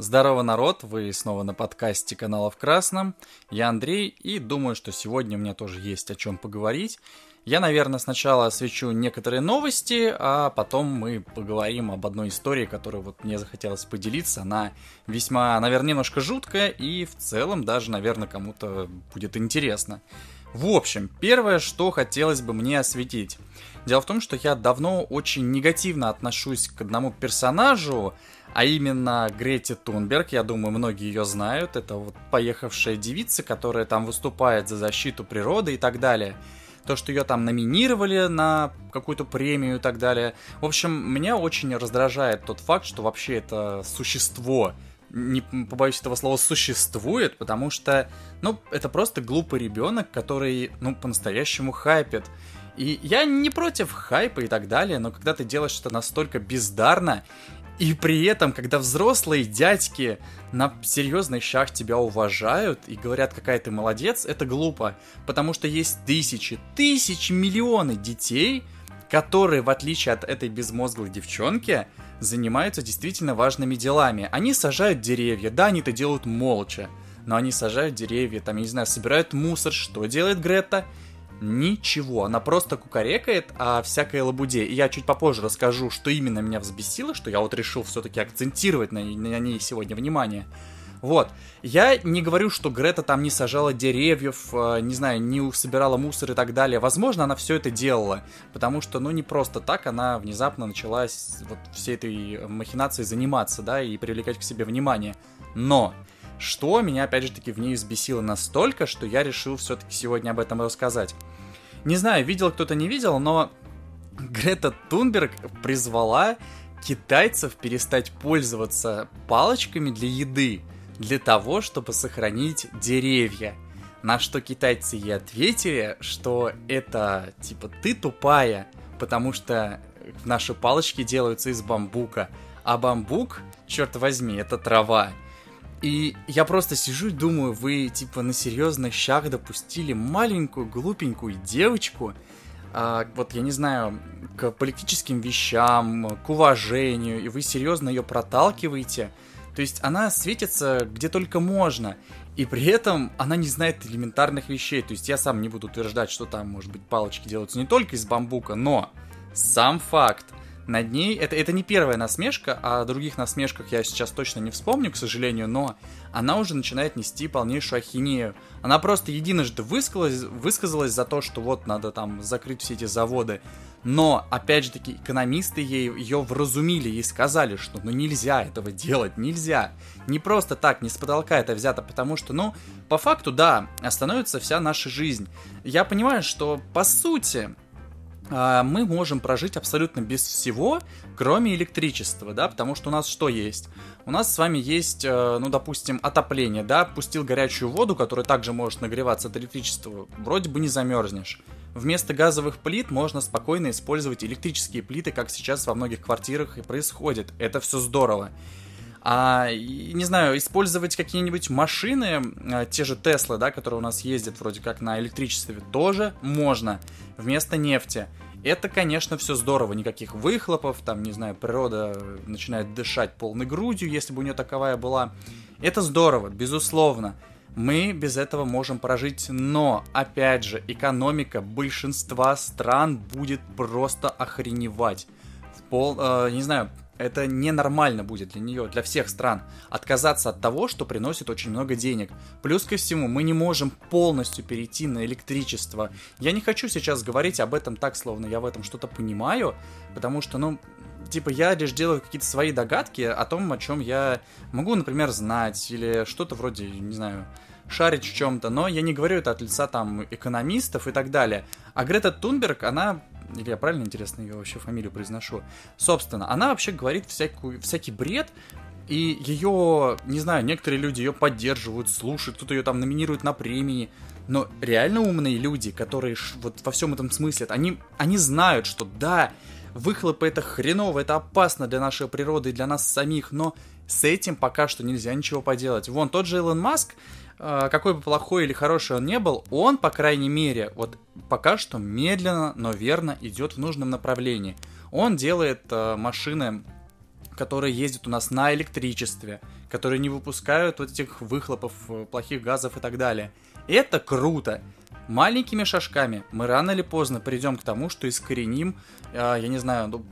Здорово, народ! Вы снова на подкасте канала в Красном. Я Андрей, и думаю, что сегодня у меня тоже есть о чем поговорить. Я, наверное, сначала освещу некоторые новости, а потом мы поговорим об одной истории, которую вот мне захотелось поделиться. Она весьма, наверное, немножко жуткая, и в целом даже, наверное, кому-то будет интересно. В общем, первое, что хотелось бы мне осветить. Дело в том, что я давно очень негативно отношусь к одному персонажу, а именно Грети Тунберг, я думаю, многие ее знают, это вот поехавшая девица, которая там выступает за защиту природы и так далее. То, что ее там номинировали на какую-то премию и так далее. В общем, меня очень раздражает тот факт, что вообще это существо, не побоюсь этого слова, существует, потому что, ну, это просто глупый ребенок, который, ну, по-настоящему хайпит. И я не против хайпа и так далее, но когда ты делаешь что-то настолько бездарно, и при этом, когда взрослые дядьки на серьезных щах тебя уважают и говорят, какая ты молодец, это глупо. Потому что есть тысячи, тысячи, миллионы детей, которые, в отличие от этой безмозглой девчонки, занимаются действительно важными делами. Они сажают деревья, да, они это делают молча, но они сажают деревья, там, я не знаю, собирают мусор. Что делает Грета? Ничего. Она просто кукарекает о всякой лабуде. И я чуть попозже расскажу, что именно меня взбесило, что я вот решил все-таки акцентировать на, на ней сегодня внимание. Вот. Я не говорю, что Грета там не сажала деревьев, э, не знаю, не собирала мусор и так далее. Возможно, она все это делала, потому что, ну, не просто так она внезапно начала вот всей этой махинацией заниматься, да, и привлекать к себе внимание. Но что меня, опять же таки, в ней взбесило настолько, что я решил все-таки сегодня об этом рассказать. Не знаю, видел кто-то, не видел, но Грета Тунберг призвала китайцев перестать пользоваться палочками для еды, для того, чтобы сохранить деревья. На что китайцы ей ответили, что это типа ты тупая, потому что наши палочки делаются из бамбука, а бамбук, черт возьми, это трава. И я просто сижу и думаю, вы типа на серьезных щах допустили маленькую глупенькую девочку, а, вот я не знаю, к политическим вещам, к уважению, и вы серьезно ее проталкиваете. То есть она светится где только можно, и при этом она не знает элементарных вещей. То есть я сам не буду утверждать, что там, может быть, палочки делаются не только из бамбука, но сам факт над ней. Это, это не первая насмешка, а о других насмешках я сейчас точно не вспомню, к сожалению, но она уже начинает нести полнейшую ахинею. Она просто единожды высказалась, высказалась за то, что вот надо там закрыть все эти заводы. Но, опять же таки, экономисты ей, ее вразумили и сказали, что ну нельзя этого делать, нельзя. Не просто так, не с потолка это взято, потому что, ну, по факту, да, остановится вся наша жизнь. Я понимаю, что, по сути, мы можем прожить абсолютно без всего, кроме электричества, да, потому что у нас что есть? У нас с вами есть, э, ну, допустим, отопление, да, пустил горячую воду, которая также может нагреваться от электричества, вроде бы не замерзнешь. Вместо газовых плит можно спокойно использовать электрические плиты, как сейчас во многих квартирах и происходит. Это все здорово. А, не знаю, использовать какие-нибудь машины, а, те же Теслы, да, которые у нас ездят вроде как на электричестве, тоже можно вместо нефти. Это, конечно, все здорово, никаких выхлопов, там, не знаю, природа начинает дышать полной грудью, если бы у нее таковая была. Это здорово, безусловно. Мы без этого можем прожить, но, опять же, экономика большинства стран будет просто охреневать. В пол, э, не знаю, это ненормально будет для нее, для всех стран, отказаться от того, что приносит очень много денег. Плюс ко всему, мы не можем полностью перейти на электричество. Я не хочу сейчас говорить об этом так, словно я в этом что-то понимаю, потому что, ну, типа, я лишь делаю какие-то свои догадки о том, о чем я могу, например, знать, или что-то вроде, не знаю, шарить в чем-то, но я не говорю это от лица там экономистов и так далее. А Грета Тунберг, она или я правильно, интересно, ее вообще фамилию произношу? Собственно, она вообще говорит всякую, всякий бред, и ее, не знаю, некоторые люди ее поддерживают, слушают, кто-то ее там номинирует на премии. Но реально умные люди, которые вот во всем этом смысле, они, они знают, что да, выхлопы это хреново, это опасно для нашей природы и для нас самих, но с этим пока что нельзя ничего поделать. Вон тот же Илон Маск, какой бы плохой или хороший он не был, он, по крайней мере, вот пока что медленно, но верно идет в нужном направлении. Он делает э, машины, которые ездят у нас на электричестве, которые не выпускают вот этих выхлопов, э, плохих газов и так далее. Это круто. Маленькими шажками мы рано или поздно придем к тому, что искореним, э, я не знаю, ну,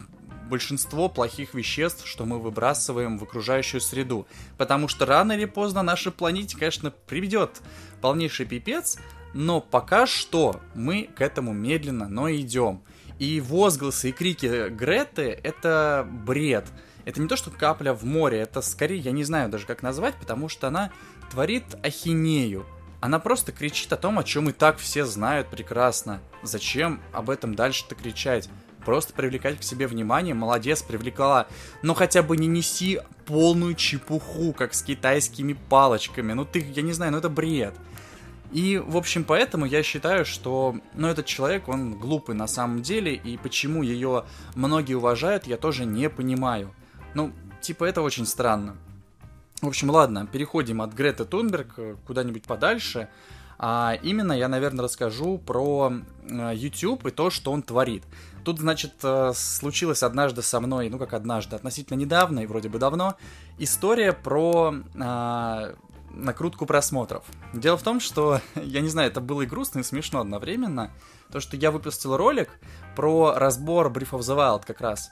большинство плохих веществ, что мы выбрасываем в окружающую среду. Потому что рано или поздно нашей планете, конечно, приведет полнейший пипец, но пока что мы к этому медленно, но идем. И возгласы и крики Греты — это бред. Это не то, что капля в море, это скорее, я не знаю даже как назвать, потому что она творит ахинею. Она просто кричит о том, о чем и так все знают прекрасно. Зачем об этом дальше-то кричать? Просто привлекать к себе внимание, молодец, привлекала. Но хотя бы не неси полную чепуху, как с китайскими палочками. Ну ты, я не знаю, ну это бред. И, в общем, поэтому я считаю, что, ну, этот человек, он глупый на самом деле, и почему ее многие уважают, я тоже не понимаю. Ну, типа, это очень странно. В общем, ладно, переходим от Греты Тунберг э, куда-нибудь подальше. А именно я, наверное, расскажу про э, YouTube и то, что он творит. Тут, значит, э, случилось однажды со мной, ну как однажды, относительно недавно и вроде бы давно, история про э, накрутку просмотров. Дело в том, что, я не знаю, это было и грустно, и смешно одновременно, то, что я выпустил ролик про разбор Brief of the Wild как раз.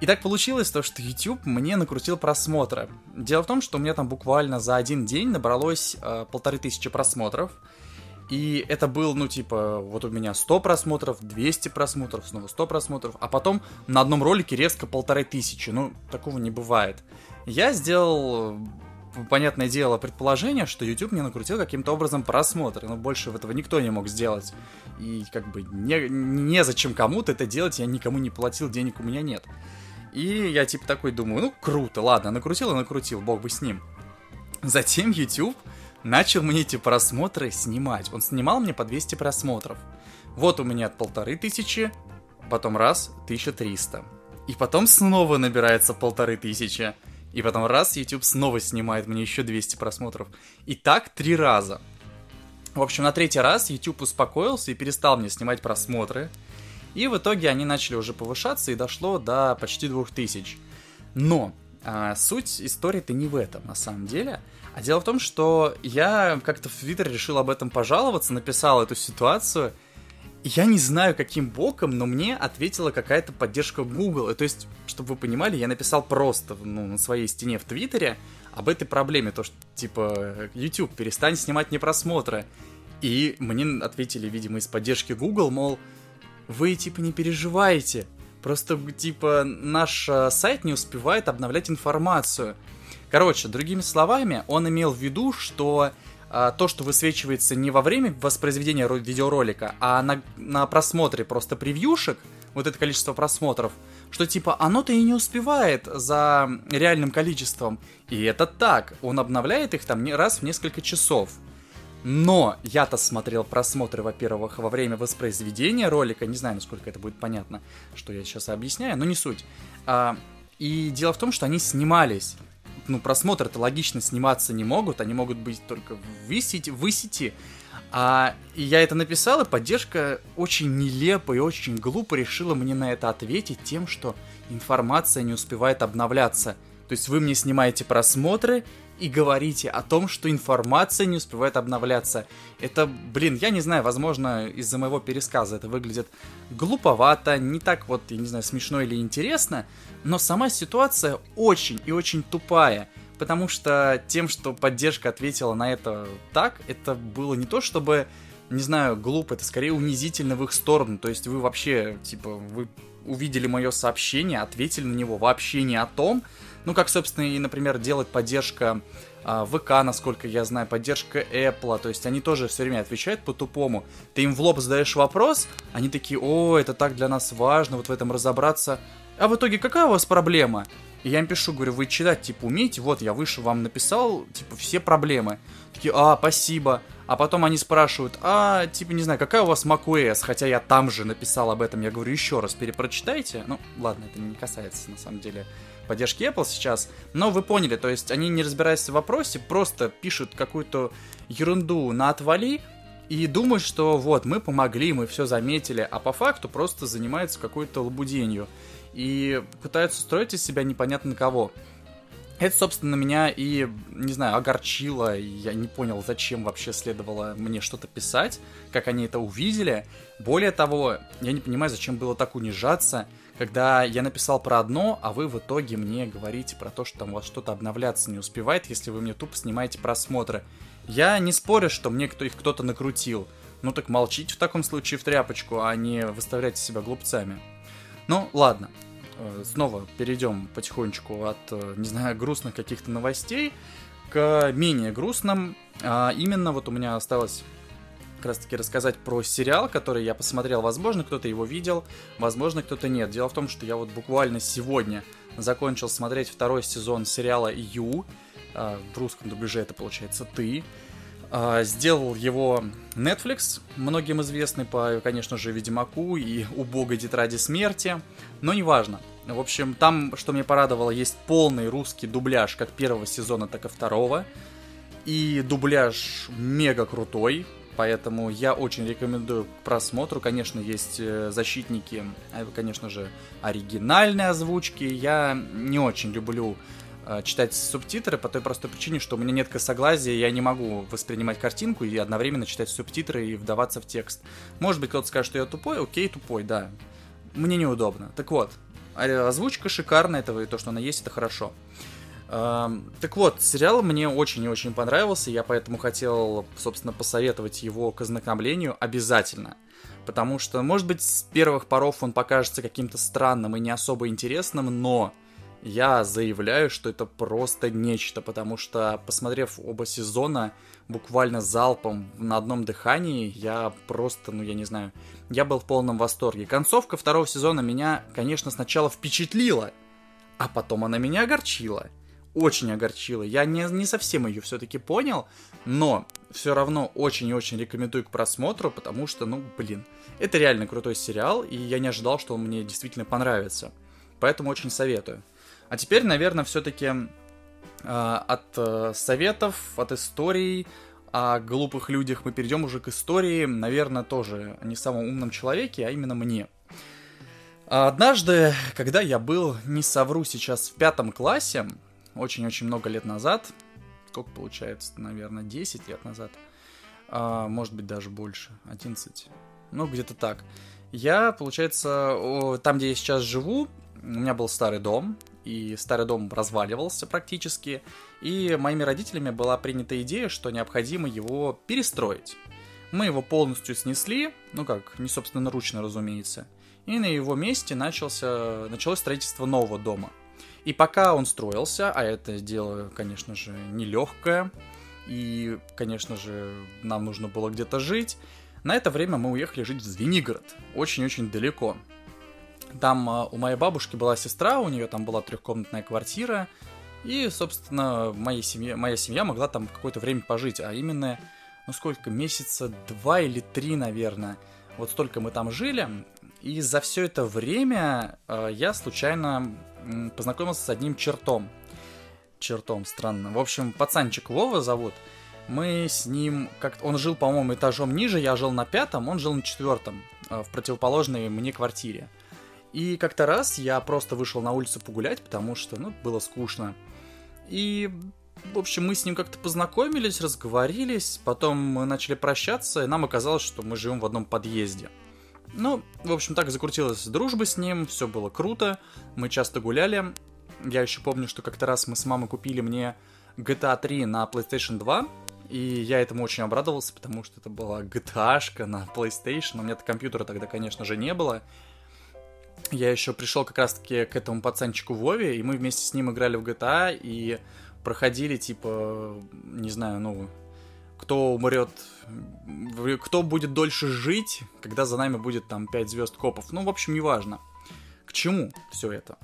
И так получилось то, что YouTube мне накрутил просмотры. Дело в том, что у меня там буквально за один день набралось э, полторы тысячи просмотров. И это был, ну, типа, вот у меня 100 просмотров, 200 просмотров, снова 100 просмотров, а потом на одном ролике резко полторы тысячи. Ну, такого не бывает. Я сделал, понятное дело, предположение, что YouTube мне накрутил каким-то образом просмотры, но больше этого никто не мог сделать. И как бы не, незачем кому-то это делать, я никому не платил, денег у меня нет. И я типа такой думаю, ну круто, ладно, накрутил и накрутил, бог бы с ним. Затем YouTube начал мне эти просмотры снимать. Он снимал мне по 200 просмотров. Вот у меня полторы тысячи, потом раз, 1300. И потом снова набирается полторы тысячи. И потом раз, YouTube снова снимает мне еще 200 просмотров. И так три раза. В общем, на третий раз YouTube успокоился и перестал мне снимать просмотры. И в итоге они начали уже повышаться и дошло до почти 2000. Но а, суть истории-то не в этом на самом деле. А дело в том, что я как-то в Твиттере решил об этом пожаловаться, написал эту ситуацию. Я не знаю, каким боком, но мне ответила какая-то поддержка Google. И, то есть, чтобы вы понимали, я написал просто ну, на своей стене в Твиттере об этой проблеме. То, что, типа, YouTube, перестань снимать мне просмотры. И мне ответили, видимо, из поддержки Google, мол, вы, типа, не переживайте. Просто, типа, наш э, сайт не успевает обновлять информацию. Короче, другими словами, он имел в виду, что э, то, что высвечивается не во время воспроизведения видеоролика, а на, на просмотре просто превьюшек, вот это количество просмотров, что типа оно-то и не успевает за реальным количеством. И это так, он обновляет их там раз в несколько часов. Но я-то смотрел просмотры, во-первых, во время воспроизведения ролика. Не знаю, насколько это будет понятно, что я сейчас объясняю, но не суть. А, и дело в том, что они снимались. Ну, просмотры-то логично сниматься не могут, они могут быть только в сети, в сети. А, и я это написал, и поддержка очень нелепо и очень глупо решила мне на это ответить тем, что информация не успевает обновляться. То есть вы мне снимаете просмотры, и говорите о том, что информация не успевает обновляться. Это, блин, я не знаю, возможно, из-за моего пересказа это выглядит глуповато, не так вот, я не знаю, смешно или интересно, но сама ситуация очень и очень тупая. Потому что тем, что поддержка ответила на это так, это было не то, чтобы, не знаю, глупо, это скорее унизительно в их сторону. То есть вы вообще, типа, вы увидели мое сообщение, ответили на него вообще не о том, ну, как, собственно, и, например, делает поддержка а, ВК, насколько я знаю, поддержка Apple, то есть они тоже все время отвечают по-тупому. Ты им в лоб задаешь вопрос, они такие, о, это так для нас важно, вот в этом разобраться. А в итоге какая у вас проблема? И я им пишу, говорю, вы читать, типа, умеете? Вот, я выше вам написал, типа, все проблемы. Такие, а, спасибо. А потом они спрашивают, а, типа, не знаю, какая у вас macOS? Хотя я там же написал об этом. Я говорю, еще раз перепрочитайте. Ну, ладно, это не касается, на самом деле, поддержки Apple сейчас, но вы поняли, то есть они не разбираясь в вопросе, просто пишут какую-то ерунду на отвали, и думают, что вот, мы помогли, мы все заметили, а по факту просто занимаются какой-то лабуденью и пытаются строить из себя непонятно кого. Это, собственно, меня и, не знаю, огорчило. Я не понял, зачем вообще следовало мне что-то писать, как они это увидели. Более того, я не понимаю, зачем было так унижаться, когда я написал про одно, а вы в итоге мне говорите про то, что там у вас что-то обновляться не успевает, если вы мне тупо снимаете просмотры. Я не спорю, что мне кто их кто-то накрутил. Ну так молчите в таком случае в тряпочку, а не выставляйте себя глупцами. Ну, ладно. Э, снова перейдем потихонечку от, э, не знаю, грустных каких-то новостей к менее грустным. А именно вот у меня осталось как раз таки рассказать про сериал, который я посмотрел. Возможно, кто-то его видел, возможно, кто-то нет. Дело в том, что я вот буквально сегодня закончил смотреть второй сезон сериала «Ю». А, в русском дубляже это получается «Ты». А, сделал его Netflix, многим известный по, конечно же, Ведьмаку и убогой тетради смерти, но неважно. В общем, там, что мне порадовало, есть полный русский дубляж как первого сезона, так и второго. И дубляж мега крутой, поэтому я очень рекомендую к просмотру. Конечно, есть э, защитники, а, конечно же, оригинальной озвучки. Я не очень люблю Э, читать субтитры по той простой причине, что у меня нет косоглазия, я не могу воспринимать картинку и одновременно читать субтитры и вдаваться в текст. Может быть, кто-то скажет, что я тупой, окей, тупой, да. Мне неудобно. Так вот, а, озвучка шикарная этого, и то, что она есть, это хорошо. Так вот, сериал мне очень и очень понравился, я поэтому хотел, собственно, посоветовать его к ознакомлению обязательно. Потому что, может быть, с первых поров он покажется каким-то странным и не особо интересным, но я заявляю, что это просто нечто, потому что, посмотрев оба сезона буквально залпом на одном дыхании, я просто, ну я не знаю, я был в полном восторге. Концовка второго сезона меня, конечно, сначала впечатлила, а потом она меня огорчила. Очень огорчила. Я не, не совсем ее все-таки понял, но все равно очень и очень рекомендую к просмотру, потому что, ну, блин, это реально крутой сериал, и я не ожидал, что он мне действительно понравится. Поэтому очень советую. А теперь, наверное, все-таки э, от э, советов, от историй о глупых людях мы перейдем уже к истории, наверное, тоже не самом умном человеке, а именно мне. Однажды, когда я был, не совру сейчас, в пятом классе, очень-очень много лет назад, сколько получается, наверное, 10 лет назад, а, может быть, даже больше, 11, ну, где-то так. Я, получается, там, где я сейчас живу, у меня был старый дом, и старый дом разваливался практически, и моими родителями была принята идея, что необходимо его перестроить. Мы его полностью снесли, ну как, не собственно ручно, разумеется, и на его месте начался, началось строительство нового дома. И пока он строился, а это дело, конечно же, нелегкое, и, конечно же, нам нужно было где-то жить, на это время мы уехали жить в Звенигород, очень-очень далеко. Там а, у моей бабушки была сестра, у нее там была трехкомнатная квартира, и, собственно, моей семье, моя семья могла там какое-то время пожить, а именно, ну сколько, месяца два или три, наверное. Вот столько мы там жили, и за все это время э, я случайно познакомился с одним чертом. Чертом, странно. В общем, пацанчик Вова зовут. Мы с ним, как он жил, по-моему, этажом ниже, я жил на пятом, он жил на четвертом, э, в противоположной мне квартире. И как-то раз я просто вышел на улицу погулять, потому что, ну, было скучно. И, в общем, мы с ним как-то познакомились, разговорились, потом мы начали прощаться, и нам оказалось, что мы живем в одном подъезде. Ну, в общем, так закрутилась дружба с ним, все было круто, мы часто гуляли. Я еще помню, что как-то раз мы с мамой купили мне GTA 3 на PlayStation 2, и я этому очень обрадовался, потому что это была GTA-шка на PlayStation, у меня-то компьютера тогда, конечно же, не было, я еще пришел как раз-таки к этому пацанчику Вове, и мы вместе с ним играли в GTA и проходили, типа, не знаю, ну, кто умрет, кто будет дольше жить, когда за нами будет там 5 звезд копов. Ну, в общем, неважно. К чему все это?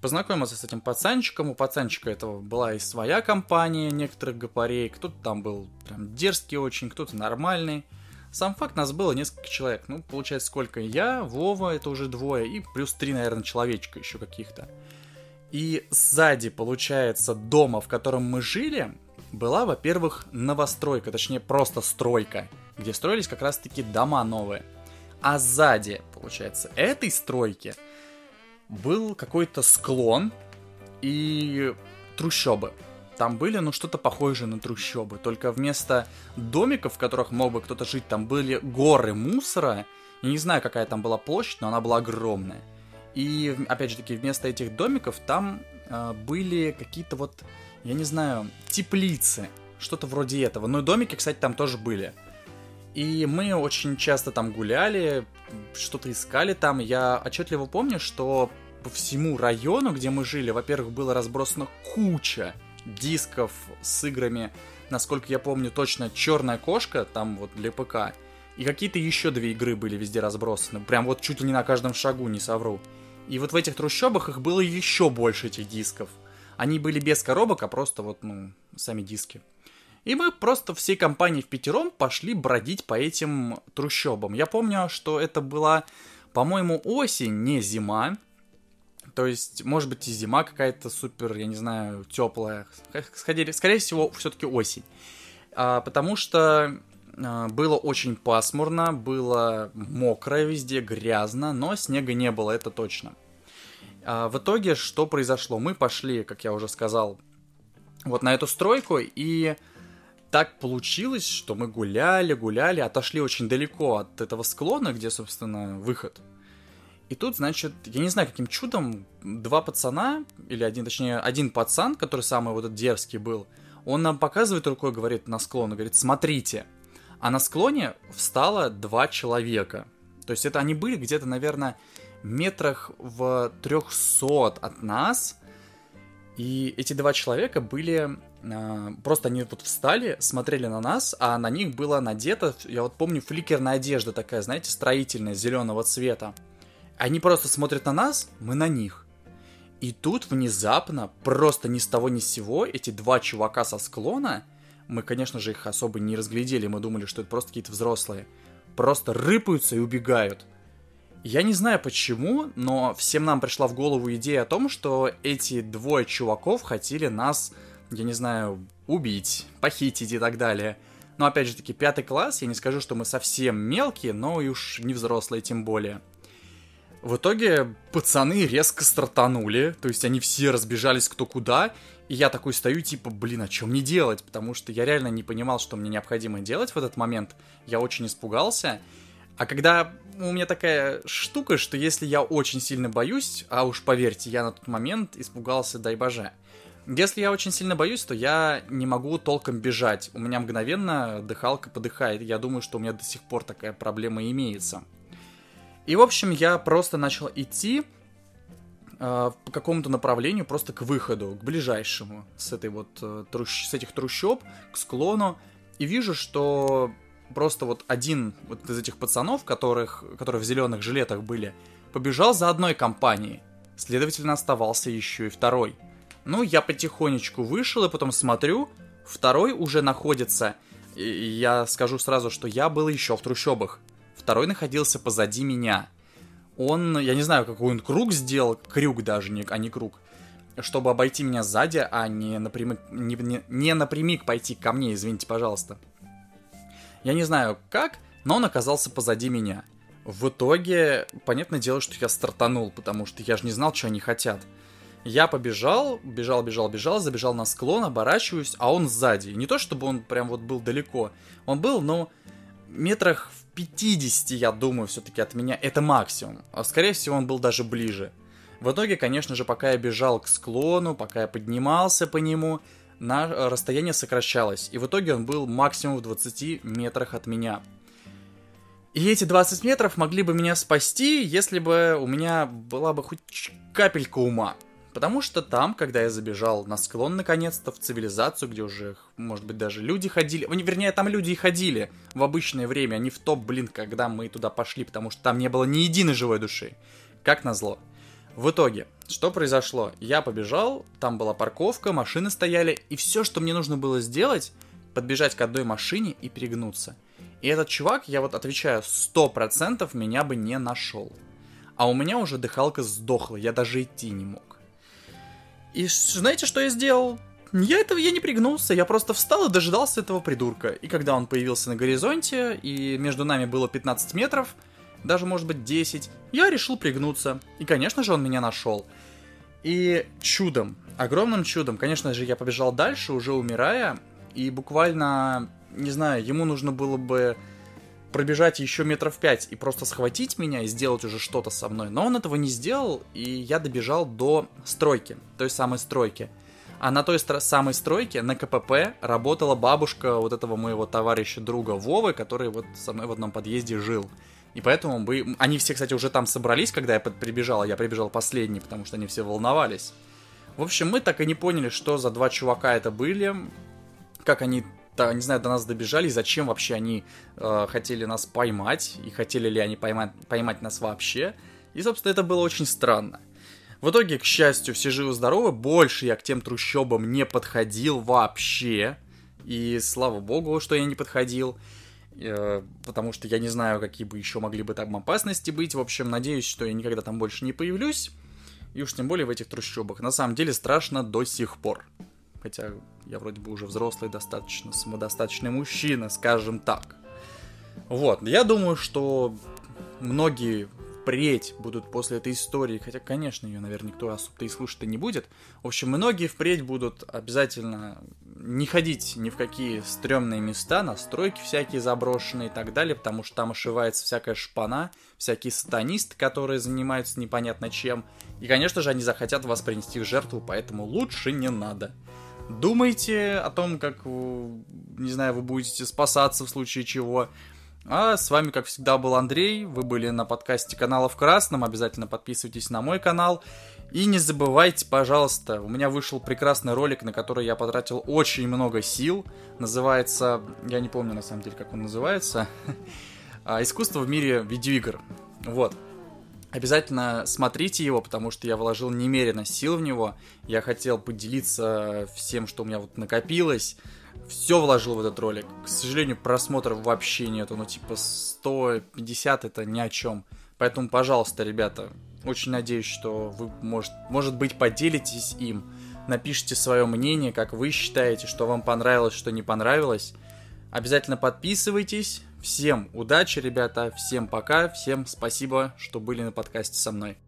Познакомился с этим пацанчиком, у пацанчика этого была и своя компания некоторых гопарей, кто-то там был прям дерзкий очень, кто-то нормальный. Сам факт, нас было несколько человек. Ну, получается, сколько? Я, Вова, это уже двое, и плюс три, наверное, человечка еще каких-то. И сзади, получается, дома, в котором мы жили, была, во-первых, новостройка, точнее, просто стройка, где строились как раз-таки дома новые. А сзади, получается, этой стройки был какой-то склон, и трущобы. Там были, ну, что-то похожее на трущобы. Только вместо домиков, в которых мог бы кто-то жить, там были горы мусора. Я не знаю, какая там была площадь, но она была огромная. И, опять же таки, вместо этих домиков там э, были какие-то вот, я не знаю, теплицы. Что-то вроде этого. Но и домики, кстати, там тоже были. И мы очень часто там гуляли, что-то искали там. Я отчетливо помню, что по всему району, где мы жили, во-первых, было разбросано куча дисков с играми, насколько я помню точно, Черная кошка, там вот для ПК, и какие-то еще две игры были везде разбросаны, прям вот чуть ли не на каждом шагу, не совру. И вот в этих трущобах их было еще больше, этих дисков. Они были без коробок, а просто вот, ну, сами диски. И мы просто всей компанией в пятером пошли бродить по этим трущобам. Я помню, что это была, по-моему, осень, не зима. То есть, может быть, и зима какая-то супер, я не знаю, теплая. Скорее, скорее всего, все-таки осень. А, потому что а, было очень пасмурно, было мокро везде, грязно, но снега не было, это точно. А, в итоге, что произошло? Мы пошли, как я уже сказал, вот на эту стройку, и так получилось, что мы гуляли, гуляли, отошли очень далеко от этого склона, где, собственно, выход. И тут, значит, я не знаю, каким чудом, два пацана, или один, точнее, один пацан, который самый вот этот дерзкий был, он нам показывает рукой, говорит, на склон, говорит, смотрите. А на склоне встало два человека. То есть это они были где-то, наверное, метрах в трехсот от нас. И эти два человека были а, просто они вот встали, смотрели на нас, а на них было надето, я вот помню, фликерная одежда такая, знаете, строительная, зеленого цвета. Они просто смотрят на нас, мы на них. И тут внезапно, просто ни с того ни с сего, эти два чувака со склона, мы, конечно же, их особо не разглядели, мы думали, что это просто какие-то взрослые, просто рыпаются и убегают. Я не знаю почему, но всем нам пришла в голову идея о том, что эти двое чуваков хотели нас я не знаю, убить, похитить и так далее. Но опять же таки, пятый класс, я не скажу, что мы совсем мелкие, но и уж не взрослые тем более. В итоге пацаны резко стартанули, то есть они все разбежались кто куда, и я такой стою, типа, блин, а что мне делать? Потому что я реально не понимал, что мне необходимо делать в этот момент. Я очень испугался. А когда у меня такая штука, что если я очень сильно боюсь, а уж поверьте, я на тот момент испугался, дай боже, если я очень сильно боюсь, то я не могу толком бежать. У меня мгновенно дыхалка подыхает. Я думаю, что у меня до сих пор такая проблема имеется. И, в общем, я просто начал идти э, по какому-то направлению, просто к выходу, к ближайшему, с этой вот э, трущ... с этих трущоб, к склону. И вижу, что просто вот один вот из этих пацанов, которых, которые в зеленых жилетах были, побежал за одной компанией. Следовательно, оставался еще и второй – ну, я потихонечку вышел, и потом смотрю, второй уже находится. И я скажу сразу, что я был еще в трущобах. Второй находился позади меня. Он, я не знаю, какой он круг сделал, крюк даже, не, а не круг, чтобы обойти меня сзади, а не напрямик, не, не, не напрямик пойти ко мне, извините, пожалуйста. Я не знаю как, но он оказался позади меня. В итоге, понятное дело, что я стартанул, потому что я же не знал, что они хотят. Я побежал, бежал, бежал, бежал, забежал на склон, оборачиваюсь, а он сзади. Не то, чтобы он прям вот был далеко. Он был, ну, метрах в 50, я думаю, все-таки от меня. Это максимум. А скорее всего, он был даже ближе. В итоге, конечно же, пока я бежал к склону, пока я поднимался по нему, на расстояние сокращалось. И в итоге он был максимум в 20 метрах от меня. И эти 20 метров могли бы меня спасти, если бы у меня была бы хоть капелька ума. Потому что там, когда я забежал на склон наконец-то в цивилизацию, где уже, может быть, даже люди ходили, вернее, там люди и ходили в обычное время, а не в топ, блин, когда мы туда пошли, потому что там не было ни единой живой души. Как назло. В итоге, что произошло? Я побежал, там была парковка, машины стояли, и все, что мне нужно было сделать, подбежать к одной машине и перегнуться. И этот чувак, я вот отвечаю, 100% меня бы не нашел. А у меня уже дыхалка сдохла, я даже идти не мог. И знаете, что я сделал? Я этого я не пригнулся, я просто встал и дожидался этого придурка. И когда он появился на горизонте, и между нами было 15 метров, даже может быть 10, я решил пригнуться. И, конечно же, он меня нашел. И чудом, огромным чудом, конечно же, я побежал дальше, уже умирая, и буквально, не знаю, ему нужно было бы пробежать еще метров пять и просто схватить меня и сделать уже что-то со мной. Но он этого не сделал, и я добежал до стройки, той самой стройки. А на той стро- самой стройке, на КПП, работала бабушка вот этого моего товарища, друга Вовы, который вот со мной в одном подъезде жил. И поэтому мы... Они все, кстати, уже там собрались, когда я прибежал, а я прибежал последний, потому что они все волновались. В общем, мы так и не поняли, что за два чувака это были, как они не знаю, до нас добежали, зачем вообще они э, хотели нас поймать, и хотели ли они поймать, поймать нас вообще. И, собственно, это было очень странно. В итоге, к счастью, все живы-здоровы, больше я к тем трущобам не подходил вообще. И слава богу, что я не подходил, потому что я не знаю, какие бы еще могли бы там опасности быть. В общем, надеюсь, что я никогда там больше не появлюсь. И уж тем более в этих трущобах. На самом деле страшно до сих пор. Хотя я вроде бы уже взрослый, достаточно самодостаточный мужчина, скажем так. Вот, я думаю, что многие впредь будут после этой истории, хотя, конечно, ее, наверное, никто особо и слушать-то не будет. В общем, многие впредь будут обязательно не ходить ни в какие стрёмные места, на стройки всякие заброшенные и так далее, потому что там ошивается всякая шпана, всякие сатанисты, которые занимаются непонятно чем. И, конечно же, они захотят вас принести в жертву, поэтому лучше не надо. Думайте о том, как, не знаю, вы будете спасаться в случае чего. А с вами, как всегда, был Андрей. Вы были на подкасте канала в Красном. Обязательно подписывайтесь на мой канал. И не забывайте, пожалуйста, у меня вышел прекрасный ролик, на который я потратил очень много сил. Называется, я не помню на самом деле, как он называется. «А, Искусство в мире видеоигр. Вот. Обязательно смотрите его, потому что я вложил немерено сил в него. Я хотел поделиться всем, что у меня вот накопилось. Все вложил в этот ролик. К сожалению, просмотров вообще нету. Ну, типа 150 это ни о чем. Поэтому, пожалуйста, ребята, очень надеюсь, что вы, может, может быть, поделитесь им. Напишите свое мнение, как вы считаете, что вам понравилось, что не понравилось. Обязательно подписывайтесь. Всем удачи, ребята, всем пока, всем спасибо, что были на подкасте со мной.